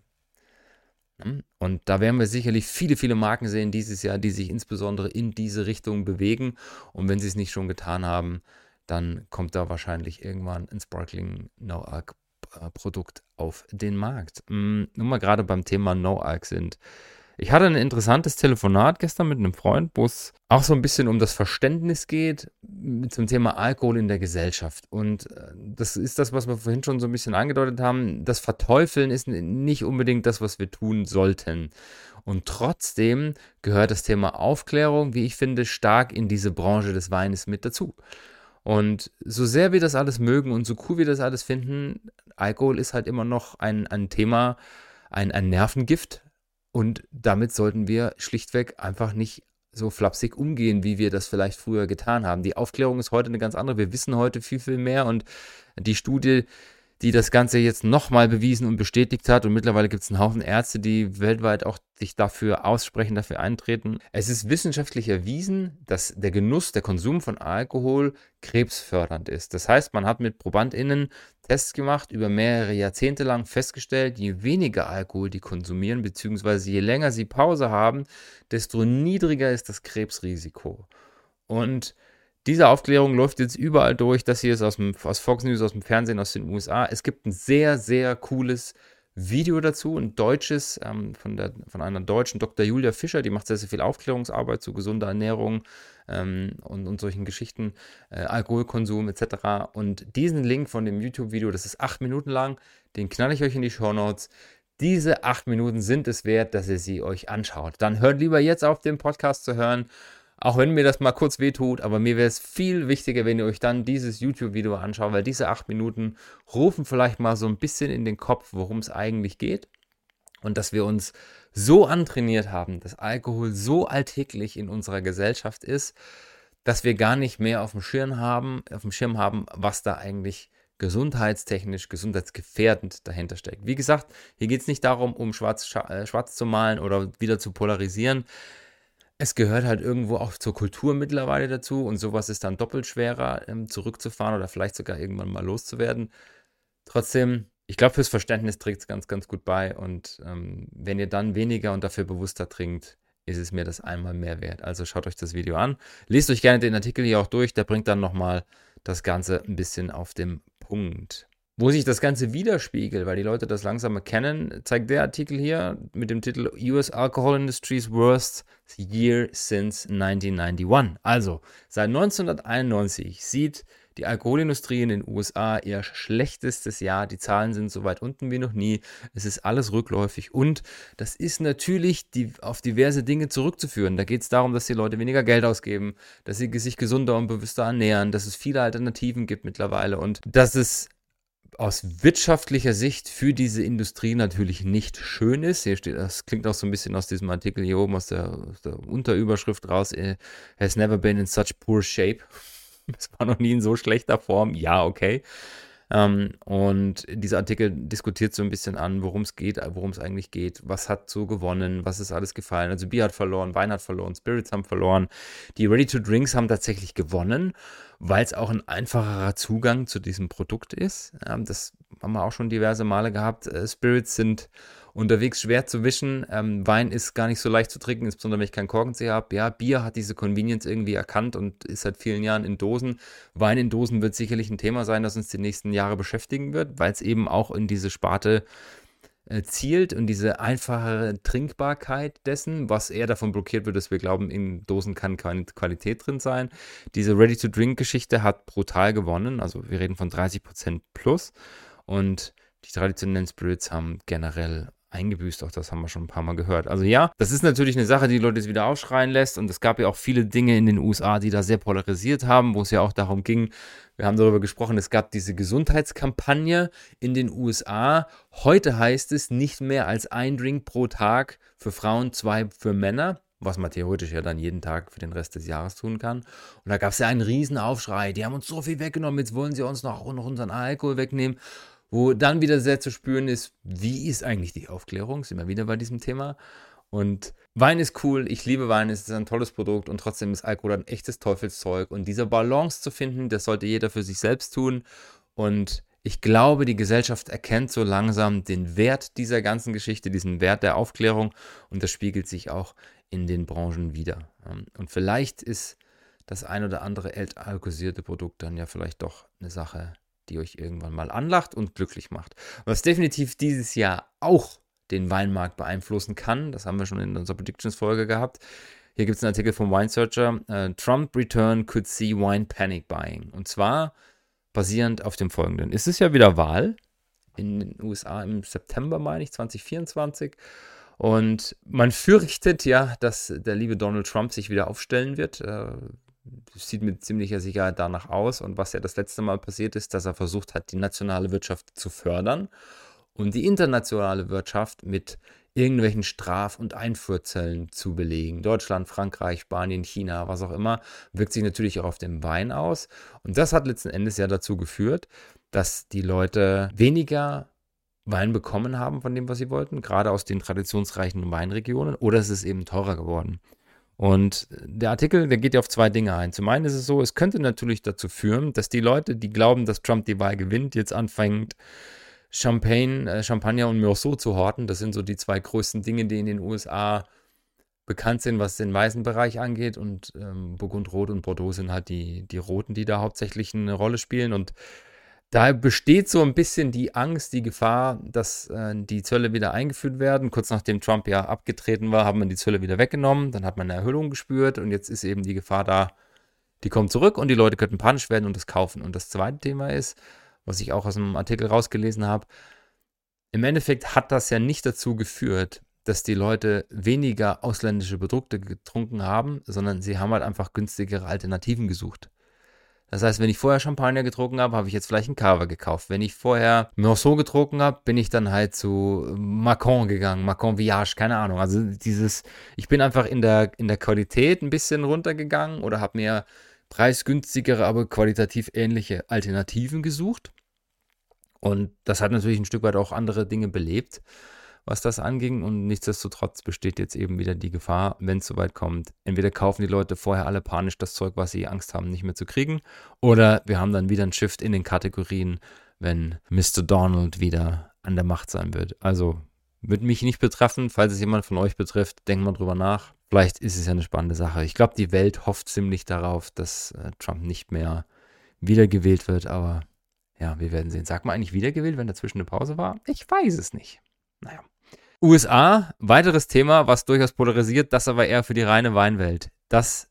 Ne? Und da werden wir sicherlich viele, viele Marken sehen dieses Jahr, die sich insbesondere in diese Richtung bewegen. Und wenn sie es nicht schon getan haben, dann kommt da wahrscheinlich irgendwann ein Sparkling No Arc No-Alk-Produkt auf den Markt. Hm, nur mal gerade beim Thema No-Alk sind. Ich hatte ein interessantes Telefonat gestern mit einem Freund, wo es auch so ein bisschen um das Verständnis geht zum Thema Alkohol in der Gesellschaft. Und äh, das ist das, was wir vorhin schon so ein bisschen angedeutet haben. Das Verteufeln ist nicht unbedingt das, was wir tun sollten. Und trotzdem gehört das Thema Aufklärung, wie ich finde, stark in diese Branche des Weines mit dazu. Und so sehr wir das alles mögen und so cool wir das alles finden, Alkohol ist halt immer noch ein, ein Thema, ein, ein Nervengift, und damit sollten wir schlichtweg einfach nicht so flapsig umgehen, wie wir das vielleicht früher getan haben. Die Aufklärung ist heute eine ganz andere. Wir wissen heute viel, viel mehr und die Studie, die das Ganze jetzt nochmal bewiesen und bestätigt hat. Und mittlerweile gibt es einen Haufen Ärzte, die weltweit auch sich dafür aussprechen, dafür eintreten. Es ist wissenschaftlich erwiesen, dass der Genuss, der Konsum von Alkohol krebsfördernd ist. Das heißt, man hat mit ProbandInnen Tests gemacht, über mehrere Jahrzehnte lang festgestellt, je weniger Alkohol die konsumieren, beziehungsweise je länger sie Pause haben, desto niedriger ist das Krebsrisiko. Und diese Aufklärung läuft jetzt überall durch. Das hier ist aus, dem, aus Fox News, aus dem Fernsehen, aus den USA. Es gibt ein sehr, sehr cooles Video dazu, ein deutsches, ähm, von, der, von einer deutschen Dr. Julia Fischer, die macht sehr, sehr viel Aufklärungsarbeit zu gesunder Ernährung ähm, und, und solchen Geschichten, äh, Alkoholkonsum etc. Und diesen Link von dem YouTube-Video, das ist acht Minuten lang, den knall ich euch in die Show Notes. Diese acht Minuten sind es wert, dass ihr sie euch anschaut. Dann hört lieber jetzt auf, den Podcast zu hören auch wenn mir das mal kurz wehtut, aber mir wäre es viel wichtiger, wenn ihr euch dann dieses YouTube-Video anschaut, weil diese acht Minuten rufen vielleicht mal so ein bisschen in den Kopf, worum es eigentlich geht. Und dass wir uns so antrainiert haben, dass Alkohol so alltäglich in unserer Gesellschaft ist, dass wir gar nicht mehr auf dem Schirm haben, auf dem Schirm haben, was da eigentlich gesundheitstechnisch, gesundheitsgefährdend dahinter steckt. Wie gesagt, hier geht es nicht darum, um schwarz, äh, schwarz zu malen oder wieder zu polarisieren es gehört halt irgendwo auch zur Kultur mittlerweile dazu und sowas ist dann doppelt schwerer ähm, zurückzufahren oder vielleicht sogar irgendwann mal loszuwerden. Trotzdem, ich glaube, fürs Verständnis trägt es ganz, ganz gut bei und ähm, wenn ihr dann weniger und dafür bewusster trinkt, ist es mir das einmal mehr wert. Also schaut euch das Video an. Lest euch gerne den Artikel hier auch durch, der bringt dann nochmal das Ganze ein bisschen auf den Punkt. Wo sich das Ganze widerspiegelt, weil die Leute das langsam erkennen, zeigt der Artikel hier mit dem Titel US Alcohol Industry's Worst Year Since 1991. Also, seit 1991 sieht die Alkoholindustrie in den USA ihr schlechtestes Jahr. Die Zahlen sind so weit unten wie noch nie. Es ist alles rückläufig und das ist natürlich die, auf diverse Dinge zurückzuführen. Da geht es darum, dass die Leute weniger Geld ausgeben, dass sie sich gesünder und bewusster ernähren, dass es viele Alternativen gibt mittlerweile und dass es aus wirtschaftlicher Sicht für diese Industrie natürlich nicht schön ist. Hier steht, das klingt auch so ein bisschen aus diesem Artikel hier oben aus der, aus der Unterüberschrift raus. Has never been in such poor shape. Es war noch nie in so schlechter Form. Ja, okay. Ähm, und dieser Artikel diskutiert so ein bisschen an, worum es geht, worum es eigentlich geht, was hat so gewonnen, was ist alles gefallen. Also Bier hat verloren, Wein hat verloren, Spirits haben verloren. Die Ready-to-Drinks haben tatsächlich gewonnen, weil es auch ein einfacherer Zugang zu diesem Produkt ist. Ja, das haben wir auch schon diverse Male gehabt. Äh, Spirits sind unterwegs schwer zu wischen. Ähm, Wein ist gar nicht so leicht zu trinken, insbesondere wenn ich keinen Korkenzieher habe. Ja, Bier hat diese Convenience irgendwie erkannt und ist seit vielen Jahren in Dosen. Wein in Dosen wird sicherlich ein Thema sein, das uns die nächsten Jahre beschäftigen wird, weil es eben auch in diese Sparte äh, zielt und diese einfache Trinkbarkeit dessen, was eher davon blockiert wird, dass wir glauben, in Dosen kann keine Qualität drin sein. Diese Ready-to-Drink-Geschichte hat brutal gewonnen, also wir reden von 30% plus und die traditionellen Spirits haben generell eingebüßt. Auch das haben wir schon ein paar Mal gehört. Also ja, das ist natürlich eine Sache, die Leute jetzt wieder aufschreien lässt. Und es gab ja auch viele Dinge in den USA, die da sehr polarisiert haben, wo es ja auch darum ging, wir haben darüber gesprochen, es gab diese Gesundheitskampagne in den USA. Heute heißt es nicht mehr als ein Drink pro Tag für Frauen, zwei für Männer was man theoretisch ja dann jeden Tag für den Rest des Jahres tun kann. Und da gab es ja einen riesen Aufschrei. Die haben uns so viel weggenommen, jetzt wollen sie uns noch, noch unseren Alkohol wegnehmen. Wo dann wieder sehr zu spüren ist, wie ist eigentlich die Aufklärung? Sind wir wieder bei diesem Thema. Und Wein ist cool, ich liebe Wein, es ist ein tolles Produkt und trotzdem ist Alkohol ein echtes Teufelszeug. Und diese Balance zu finden, das sollte jeder für sich selbst tun. Und ich glaube, die Gesellschaft erkennt so langsam den Wert dieser ganzen Geschichte, diesen Wert der Aufklärung und das spiegelt sich auch in den Branchen wieder. Und vielleicht ist das ein oder andere alkoholisierte Produkt dann ja vielleicht doch eine Sache die euch irgendwann mal anlacht und glücklich macht. Was definitiv dieses Jahr auch den Weinmarkt beeinflussen kann, das haben wir schon in unserer Predictions-Folge gehabt. Hier gibt es einen Artikel vom Wine Searcher. Uh, Trump Return could see wine panic buying. Und zwar basierend auf dem folgenden. Es ist ja wieder Wahl in den USA im September, meine ich, 2024. Und man fürchtet ja, dass der liebe Donald Trump sich wieder aufstellen wird. Sieht mit ziemlicher Sicherheit danach aus. Und was ja das letzte Mal passiert ist, dass er versucht hat, die nationale Wirtschaft zu fördern und die internationale Wirtschaft mit irgendwelchen Straf- und Einfuhrzöllen zu belegen. Deutschland, Frankreich, Spanien, China, was auch immer, wirkt sich natürlich auch auf den Wein aus. Und das hat letzten Endes ja dazu geführt, dass die Leute weniger Wein bekommen haben von dem, was sie wollten, gerade aus den traditionsreichen Weinregionen, oder es ist eben teurer geworden. Und der Artikel, der geht ja auf zwei Dinge ein. Zum einen ist es so, es könnte natürlich dazu führen, dass die Leute, die glauben, dass Trump die Wahl gewinnt, jetzt anfangen, Champagne, äh, Champagner und Meursault zu horten. Das sind so die zwei größten Dinge, die in den USA bekannt sind, was den weißen Bereich angeht. Und ähm, Burgund Rot und Bordeaux sind halt die, die Roten, die da hauptsächlich eine Rolle spielen. Und da besteht so ein bisschen die Angst, die Gefahr, dass äh, die Zölle wieder eingeführt werden. Kurz nachdem Trump ja abgetreten war, haben wir die Zölle wieder weggenommen. Dann hat man eine Erhöhung gespürt und jetzt ist eben die Gefahr da, die kommt zurück und die Leute könnten panisch werden und das kaufen. Und das zweite Thema ist, was ich auch aus einem Artikel rausgelesen habe, im Endeffekt hat das ja nicht dazu geführt, dass die Leute weniger ausländische Produkte getrunken haben, sondern sie haben halt einfach günstigere Alternativen gesucht. Das heißt, wenn ich vorher Champagner getrunken habe, habe ich jetzt vielleicht einen Cava gekauft. Wenn ich vorher Meursault getrunken habe, bin ich dann halt zu Macron gegangen, Macron Viage, keine Ahnung. Also dieses, ich bin einfach in der, in der Qualität ein bisschen runtergegangen oder habe mir preisgünstigere, aber qualitativ ähnliche Alternativen gesucht. Und das hat natürlich ein Stück weit auch andere Dinge belebt, was das anging. Und nichtsdestotrotz besteht jetzt eben wieder die Gefahr, wenn es soweit kommt. Entweder kaufen die Leute vorher alle panisch das Zeug, was sie Angst haben, nicht mehr zu kriegen. Oder wir haben dann wieder ein Shift in den Kategorien, wenn Mr. Donald wieder an der Macht sein wird. Also wird mich nicht betreffen. Falls es jemand von euch betrifft, denkt mal drüber nach. Vielleicht ist es ja eine spannende Sache. Ich glaube, die Welt hofft ziemlich darauf, dass äh, Trump nicht mehr wiedergewählt wird, aber ja, wir werden sehen. Sagt man eigentlich wiedergewählt, wenn dazwischen eine Pause war? Ich weiß es nicht. Naja. USA, weiteres Thema, was durchaus polarisiert, das aber eher für die reine Weinwelt. Das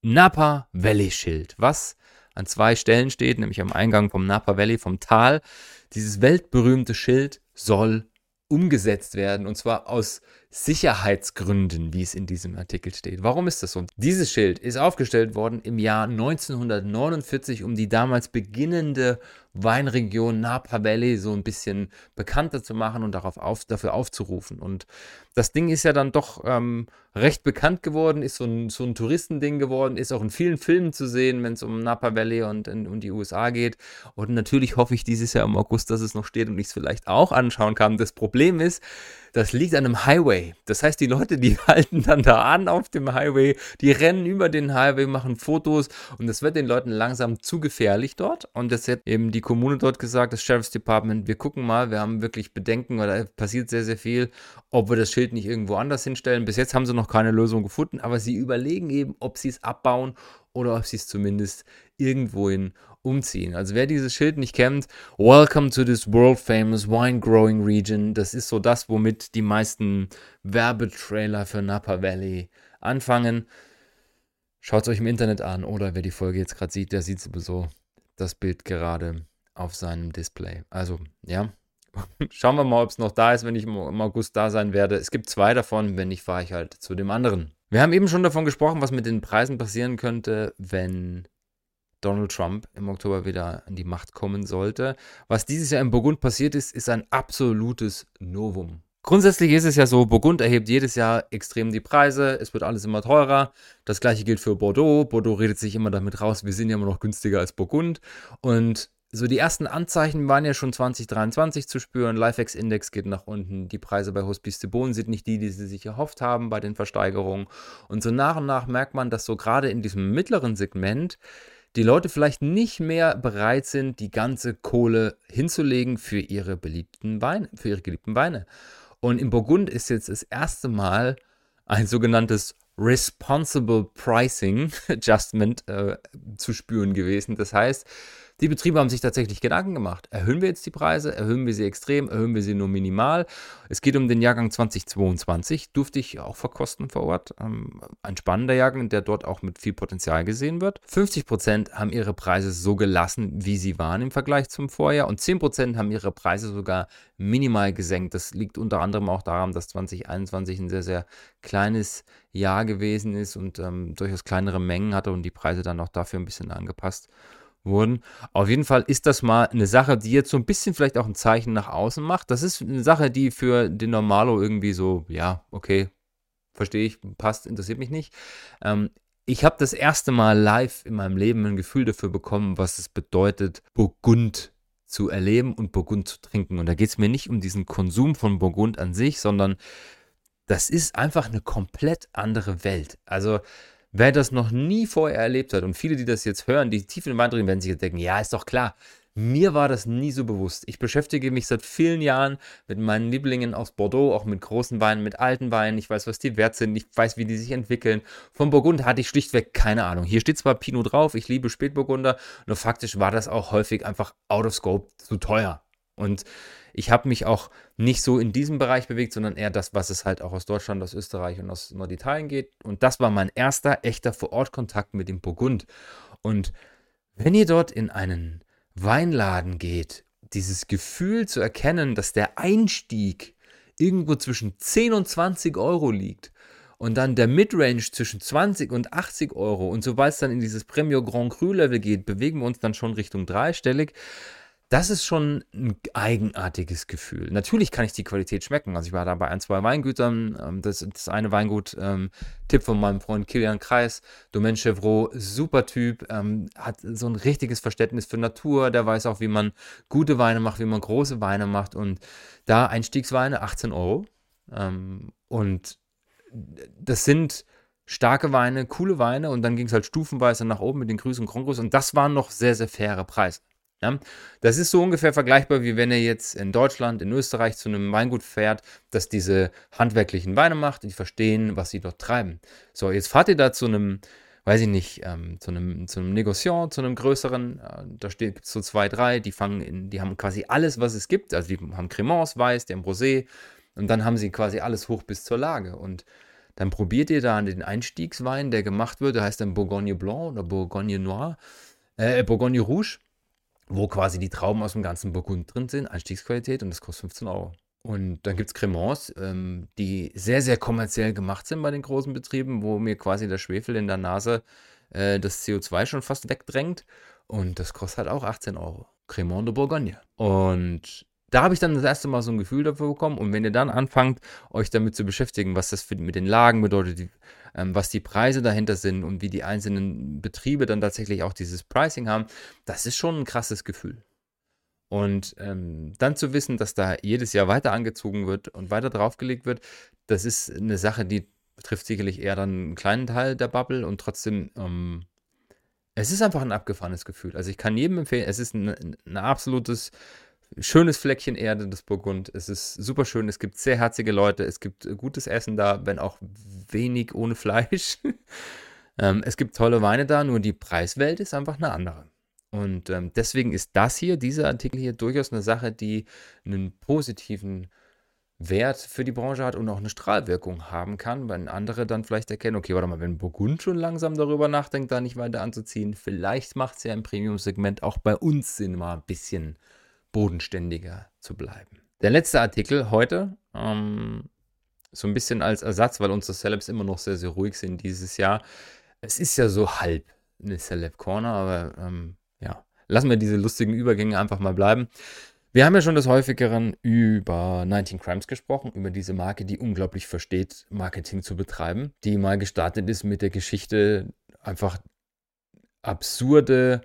Napa Valley Schild, was an zwei Stellen steht, nämlich am Eingang vom Napa Valley, vom Tal. Dieses weltberühmte Schild soll umgesetzt werden und zwar aus Sicherheitsgründen, wie es in diesem Artikel steht. Warum ist das so? Dieses Schild ist aufgestellt worden im Jahr 1949, um die damals beginnende Weinregion Napa Valley so ein bisschen bekannter zu machen und darauf auf, dafür aufzurufen. Und das Ding ist ja dann doch ähm, recht bekannt geworden, ist so ein, so ein Touristending geworden, ist auch in vielen Filmen zu sehen, wenn es um Napa Valley und in, um die USA geht. Und natürlich hoffe ich dieses Jahr im August, dass es noch steht und ich es vielleicht auch anschauen kann. Das Problem ist, das liegt an einem Highway. Das heißt, die Leute, die halten dann da an auf dem Highway, die rennen über den Highway, machen Fotos und das wird den Leuten langsam zu gefährlich dort. Und das hat eben die Kommune dort gesagt, das Sheriff's Department, wir gucken mal, wir haben wirklich Bedenken, weil da passiert sehr, sehr viel, ob wir das Schild nicht irgendwo anders hinstellen. Bis jetzt haben sie noch keine Lösung gefunden, aber sie überlegen eben, ob sie es abbauen oder ob sie es zumindest irgendwohin umziehen. Also wer dieses Schild nicht kennt, Welcome to this world famous wine growing region. Das ist so das, womit die meisten Werbetrailer für Napa Valley anfangen. Schaut es euch im Internet an oder wer die Folge jetzt gerade sieht, der sieht sowieso das Bild gerade auf seinem Display. Also ja, schauen wir mal, ob es noch da ist, wenn ich im August da sein werde. Es gibt zwei davon, wenn nicht, fahre ich halt zu dem anderen. Wir haben eben schon davon gesprochen, was mit den Preisen passieren könnte, wenn Donald Trump im Oktober wieder an die Macht kommen sollte. Was dieses Jahr in Burgund passiert ist, ist ein absolutes Novum. Grundsätzlich ist es ja so, Burgund erhebt jedes Jahr extrem die Preise, es wird alles immer teurer. Das gleiche gilt für Bordeaux. Bordeaux redet sich immer damit raus, wir sind ja immer noch günstiger als Burgund. Und so die ersten Anzeichen waren ja schon 2023 zu spüren. Lifex-Index geht nach unten. Die Preise bei Hospice de Bohnen sind nicht die, die sie sich erhofft haben bei den Versteigerungen. Und so nach und nach merkt man, dass so gerade in diesem mittleren Segment die Leute vielleicht nicht mehr bereit sind, die ganze Kohle hinzulegen für ihre beliebten Weine, für ihre geliebten Weine. Und in Burgund ist jetzt das erste Mal ein sogenanntes Responsible Pricing Adjustment äh, zu spüren gewesen. Das heißt, Die Betriebe haben sich tatsächlich Gedanken gemacht. Erhöhen wir jetzt die Preise? Erhöhen wir sie extrem? Erhöhen wir sie nur minimal? Es geht um den Jahrgang 2022. Durfte ich auch verkosten vor Ort. Ähm, ein spannender Jahrgang, der dort auch mit viel Potenzial gesehen wird. 50 Prozent haben ihre Preise so gelassen, wie sie waren im Vergleich zum Vorjahr. Und 10 Prozent haben ihre Preise sogar minimal gesenkt. Das liegt unter anderem auch daran, dass 2021 ein sehr, sehr kleines Jahr gewesen ist und ähm, durchaus kleinere Mengen hatte und die Preise dann auch dafür ein bisschen angepasst wurden. Auf jeden Fall ist das mal eine Sache, die jetzt so ein bisschen vielleicht auch ein Zeichen nach außen macht. Das ist eine Sache, die für den Normalo irgendwie so, ja, okay, verstehe ich, passt, interessiert mich nicht. Ähm, ich habe das erste Mal live in meinem Leben ein Gefühl dafür bekommen, was es bedeutet, Burgund zu erleben und Burgund zu trinken. Und da geht es mir nicht um diesen Konsum von Burgund an sich, sondern das ist einfach eine komplett andere Welt. Also wer das noch nie vorher erlebt hat und viele, die das jetzt hören, die tief in den Wein drin, werden sich jetzt denken, ja, ist doch klar. Mir war das nie so bewusst. Ich beschäftige mich seit vielen Jahren mit meinen Lieblingen aus Bordeaux, auch mit großen Weinen, mit alten Weinen. Ich weiß, was die wert sind. Ich weiß, wie die sich entwickeln. Von Burgund hatte ich schlichtweg keine Ahnung. Hier steht zwar Pinot drauf, ich liebe Spätburgunder, nur faktisch war das auch häufig einfach out of scope zu teuer. Und ich habe mich auch nicht so in diesem Bereich bewegt, sondern eher das, was es halt auch aus Deutschland, aus Österreich und aus Norditalien geht. Und das war mein erster echter Vorortkontakt mit dem Burgund. Und wenn ihr dort in einen Weinladen geht, dieses Gefühl zu erkennen, dass der Einstieg irgendwo zwischen 10 und 20 Euro liegt und dann der Midrange zwischen 20 und 80 Euro und sobald es dann in dieses Premio Grand Cru Level geht, bewegen wir uns dann schon Richtung dreistellig das ist schon ein eigenartiges Gefühl. Natürlich kann ich die Qualität schmecken. Also ich war da bei ein, zwei Weingütern. Ähm, das, das eine Weingut, ähm, Tipp von meinem Freund Kilian Kreis, Domaine Chevreau, super Typ, ähm, hat so ein richtiges Verständnis für Natur. Der weiß auch, wie man gute Weine macht, wie man große Weine macht. Und da Einstiegsweine 18 Euro. Ähm, und das sind starke Weine, coole Weine. Und dann ging es halt stufenweise nach oben mit den Grüßen und Kronkos. Und das waren noch sehr, sehr faire Preise. Ja, das ist so ungefähr vergleichbar, wie wenn er jetzt in Deutschland, in Österreich zu einem Weingut fährt, das diese handwerklichen Weine macht, die verstehen, was sie dort treiben. So, jetzt fahrt ihr da zu einem, weiß ich nicht, ähm, zu einem, zu einem Negociant, zu einem größeren, äh, da gibt es so zwei, drei, die fangen in, die haben quasi alles, was es gibt. Also die haben Cremants, Weiß, die haben Rosé und dann haben sie quasi alles hoch bis zur Lage. Und dann probiert ihr da den Einstiegswein, der gemacht wird, der heißt dann Bourgogne Blanc oder Bourgogne Noir, äh, Bourgogne Rouge wo quasi die Trauben aus dem ganzen Burgund drin sind, Einstiegsqualität und das kostet 15 Euro. Und dann gibt es Cremants, ähm, die sehr, sehr kommerziell gemacht sind bei den großen Betrieben, wo mir quasi der Schwefel in der Nase äh, das CO2 schon fast wegdrängt. Und das kostet halt auch 18 Euro. Cremant de Bourgogne. Und da habe ich dann das erste Mal so ein Gefühl dafür bekommen. Und wenn ihr dann anfangt, euch damit zu beschäftigen, was das für, mit den Lagen bedeutet, die, ähm, was die Preise dahinter sind und wie die einzelnen Betriebe dann tatsächlich auch dieses Pricing haben, das ist schon ein krasses Gefühl. Und ähm, dann zu wissen, dass da jedes Jahr weiter angezogen wird und weiter draufgelegt wird, das ist eine Sache, die betrifft sicherlich eher dann einen kleinen Teil der Bubble und trotzdem, ähm, es ist einfach ein abgefahrenes Gefühl. Also ich kann jedem empfehlen, es ist ein, ein absolutes schönes Fleckchen Erde, das Burgund. Es ist super schön. Es gibt sehr herzige Leute. Es gibt gutes Essen da, wenn auch wenig ohne Fleisch. ähm, es gibt tolle Weine da, nur die Preiswelt ist einfach eine andere. Und ähm, deswegen ist das hier, dieser Artikel hier, durchaus eine Sache, die einen positiven Wert für die Branche hat und auch eine Strahlwirkung haben kann, wenn andere dann vielleicht erkennen, okay, warte mal, wenn Burgund schon langsam darüber nachdenkt, da nicht weiter anzuziehen, vielleicht macht es ja im Premium-Segment auch bei uns Sinn, mal ein bisschen bodenständiger zu bleiben. Der letzte Artikel heute, ähm, so ein bisschen als Ersatz, weil unsere Celebs immer noch sehr, sehr ruhig sind dieses Jahr. Es ist ja so halb eine Celeb Corner, aber ähm, ja, lassen wir diese lustigen Übergänge einfach mal bleiben. Wir haben ja schon des häufigeren über 19 Crimes gesprochen, über diese Marke, die unglaublich versteht, Marketing zu betreiben, die mal gestartet ist mit der Geschichte, einfach absurde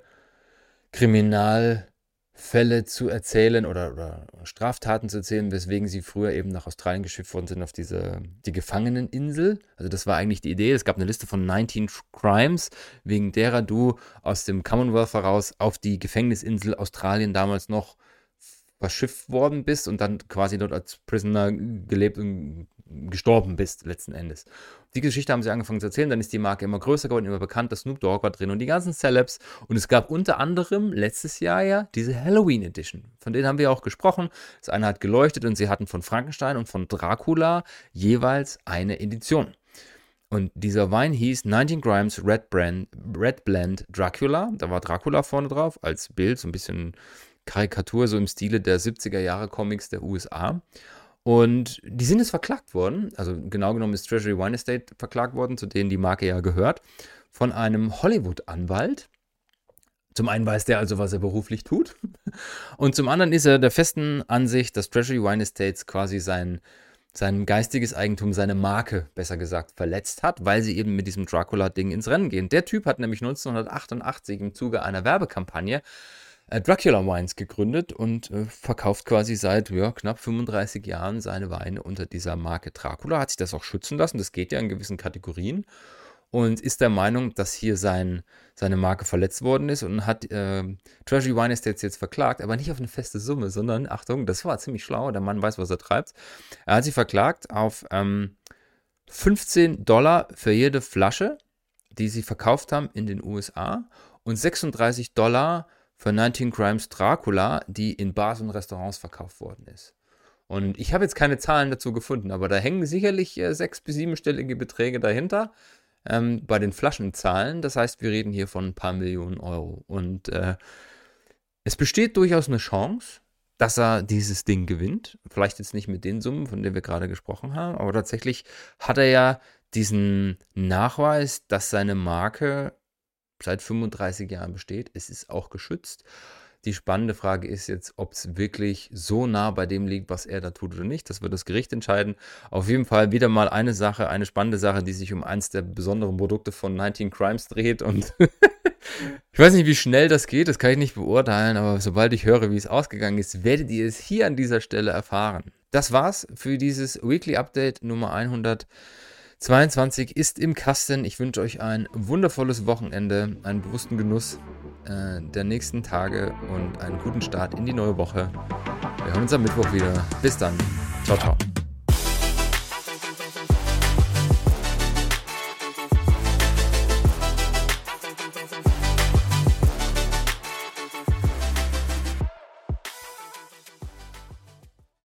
Kriminal- Fälle zu erzählen oder, oder, Straftaten zu erzählen, weswegen sie früher eben nach Australien geschifft worden sind auf diese die Gefangeneninsel. Also das war eigentlich die Idee. Es gab eine Liste von 19 Crimes, wegen derer du aus dem Commonwealth heraus auf die Gefängnisinsel Australien damals noch verschifft worden bist und dann quasi dort als Prisoner gelebt und gestorben bist, letzten Endes. Die Geschichte haben sie angefangen zu erzählen, dann ist die Marke immer größer geworden, immer bekannter. Snoop Dogg war drin und die ganzen Celebs. Und es gab unter anderem letztes Jahr ja diese Halloween Edition. Von denen haben wir auch gesprochen. Das eine hat geleuchtet und sie hatten von Frankenstein und von Dracula jeweils eine Edition. Und dieser Wein hieß 19 Grimes Red, Brand, Red Blend Dracula. Da war Dracula vorne drauf als Bild, so ein bisschen Karikatur, so im Stile der 70er Jahre Comics der USA. Und die sind jetzt verklagt worden, also genau genommen ist Treasury Wine Estate verklagt worden, zu denen die Marke ja gehört, von einem Hollywood-Anwalt. Zum einen weiß der also, was er beruflich tut. Und zum anderen ist er der festen Ansicht, dass Treasury Wine Estates quasi sein, sein geistiges Eigentum, seine Marke, besser gesagt, verletzt hat, weil sie eben mit diesem Dracula-Ding ins Rennen gehen. Der Typ hat nämlich 1988 im Zuge einer Werbekampagne Dracula Wines gegründet und äh, verkauft quasi seit ja, knapp 35 Jahren seine Weine unter dieser Marke Dracula. Hat sich das auch schützen lassen, das geht ja in gewissen Kategorien. Und ist der Meinung, dass hier sein, seine Marke verletzt worden ist und hat äh, Treasury Wine Estates jetzt verklagt, aber nicht auf eine feste Summe, sondern, Achtung, das war ziemlich schlau, der Mann weiß, was er treibt. Er hat sie verklagt auf ähm, 15 Dollar für jede Flasche, die sie verkauft haben in den USA und 36 Dollar für 19 Crimes Dracula, die in Bars und Restaurants verkauft worden ist. Und ich habe jetzt keine Zahlen dazu gefunden, aber da hängen sicherlich äh, sechs- bis siebenstellige Beträge dahinter ähm, bei den Flaschenzahlen. Das heißt, wir reden hier von ein paar Millionen Euro. Und äh, es besteht durchaus eine Chance, dass er dieses Ding gewinnt. Vielleicht jetzt nicht mit den Summen, von denen wir gerade gesprochen haben, aber tatsächlich hat er ja diesen Nachweis, dass seine Marke seit 35 Jahren besteht. Es ist auch geschützt. Die spannende Frage ist jetzt, ob es wirklich so nah bei dem liegt, was er da tut oder nicht. Das wird das Gericht entscheiden. Auf jeden Fall wieder mal eine Sache, eine spannende Sache, die sich um eins der besonderen Produkte von 19 Crimes dreht. Und ich weiß nicht, wie schnell das geht, das kann ich nicht beurteilen, aber sobald ich höre, wie es ausgegangen ist, werdet ihr es hier an dieser Stelle erfahren. Das war's für dieses Weekly Update Nummer 100. 22 ist im Kasten. Ich wünsche euch ein wundervolles Wochenende, einen bewussten Genuss äh, der nächsten Tage und einen guten Start in die neue Woche. Wir hören uns am Mittwoch wieder. Bis dann. Ciao, ciao.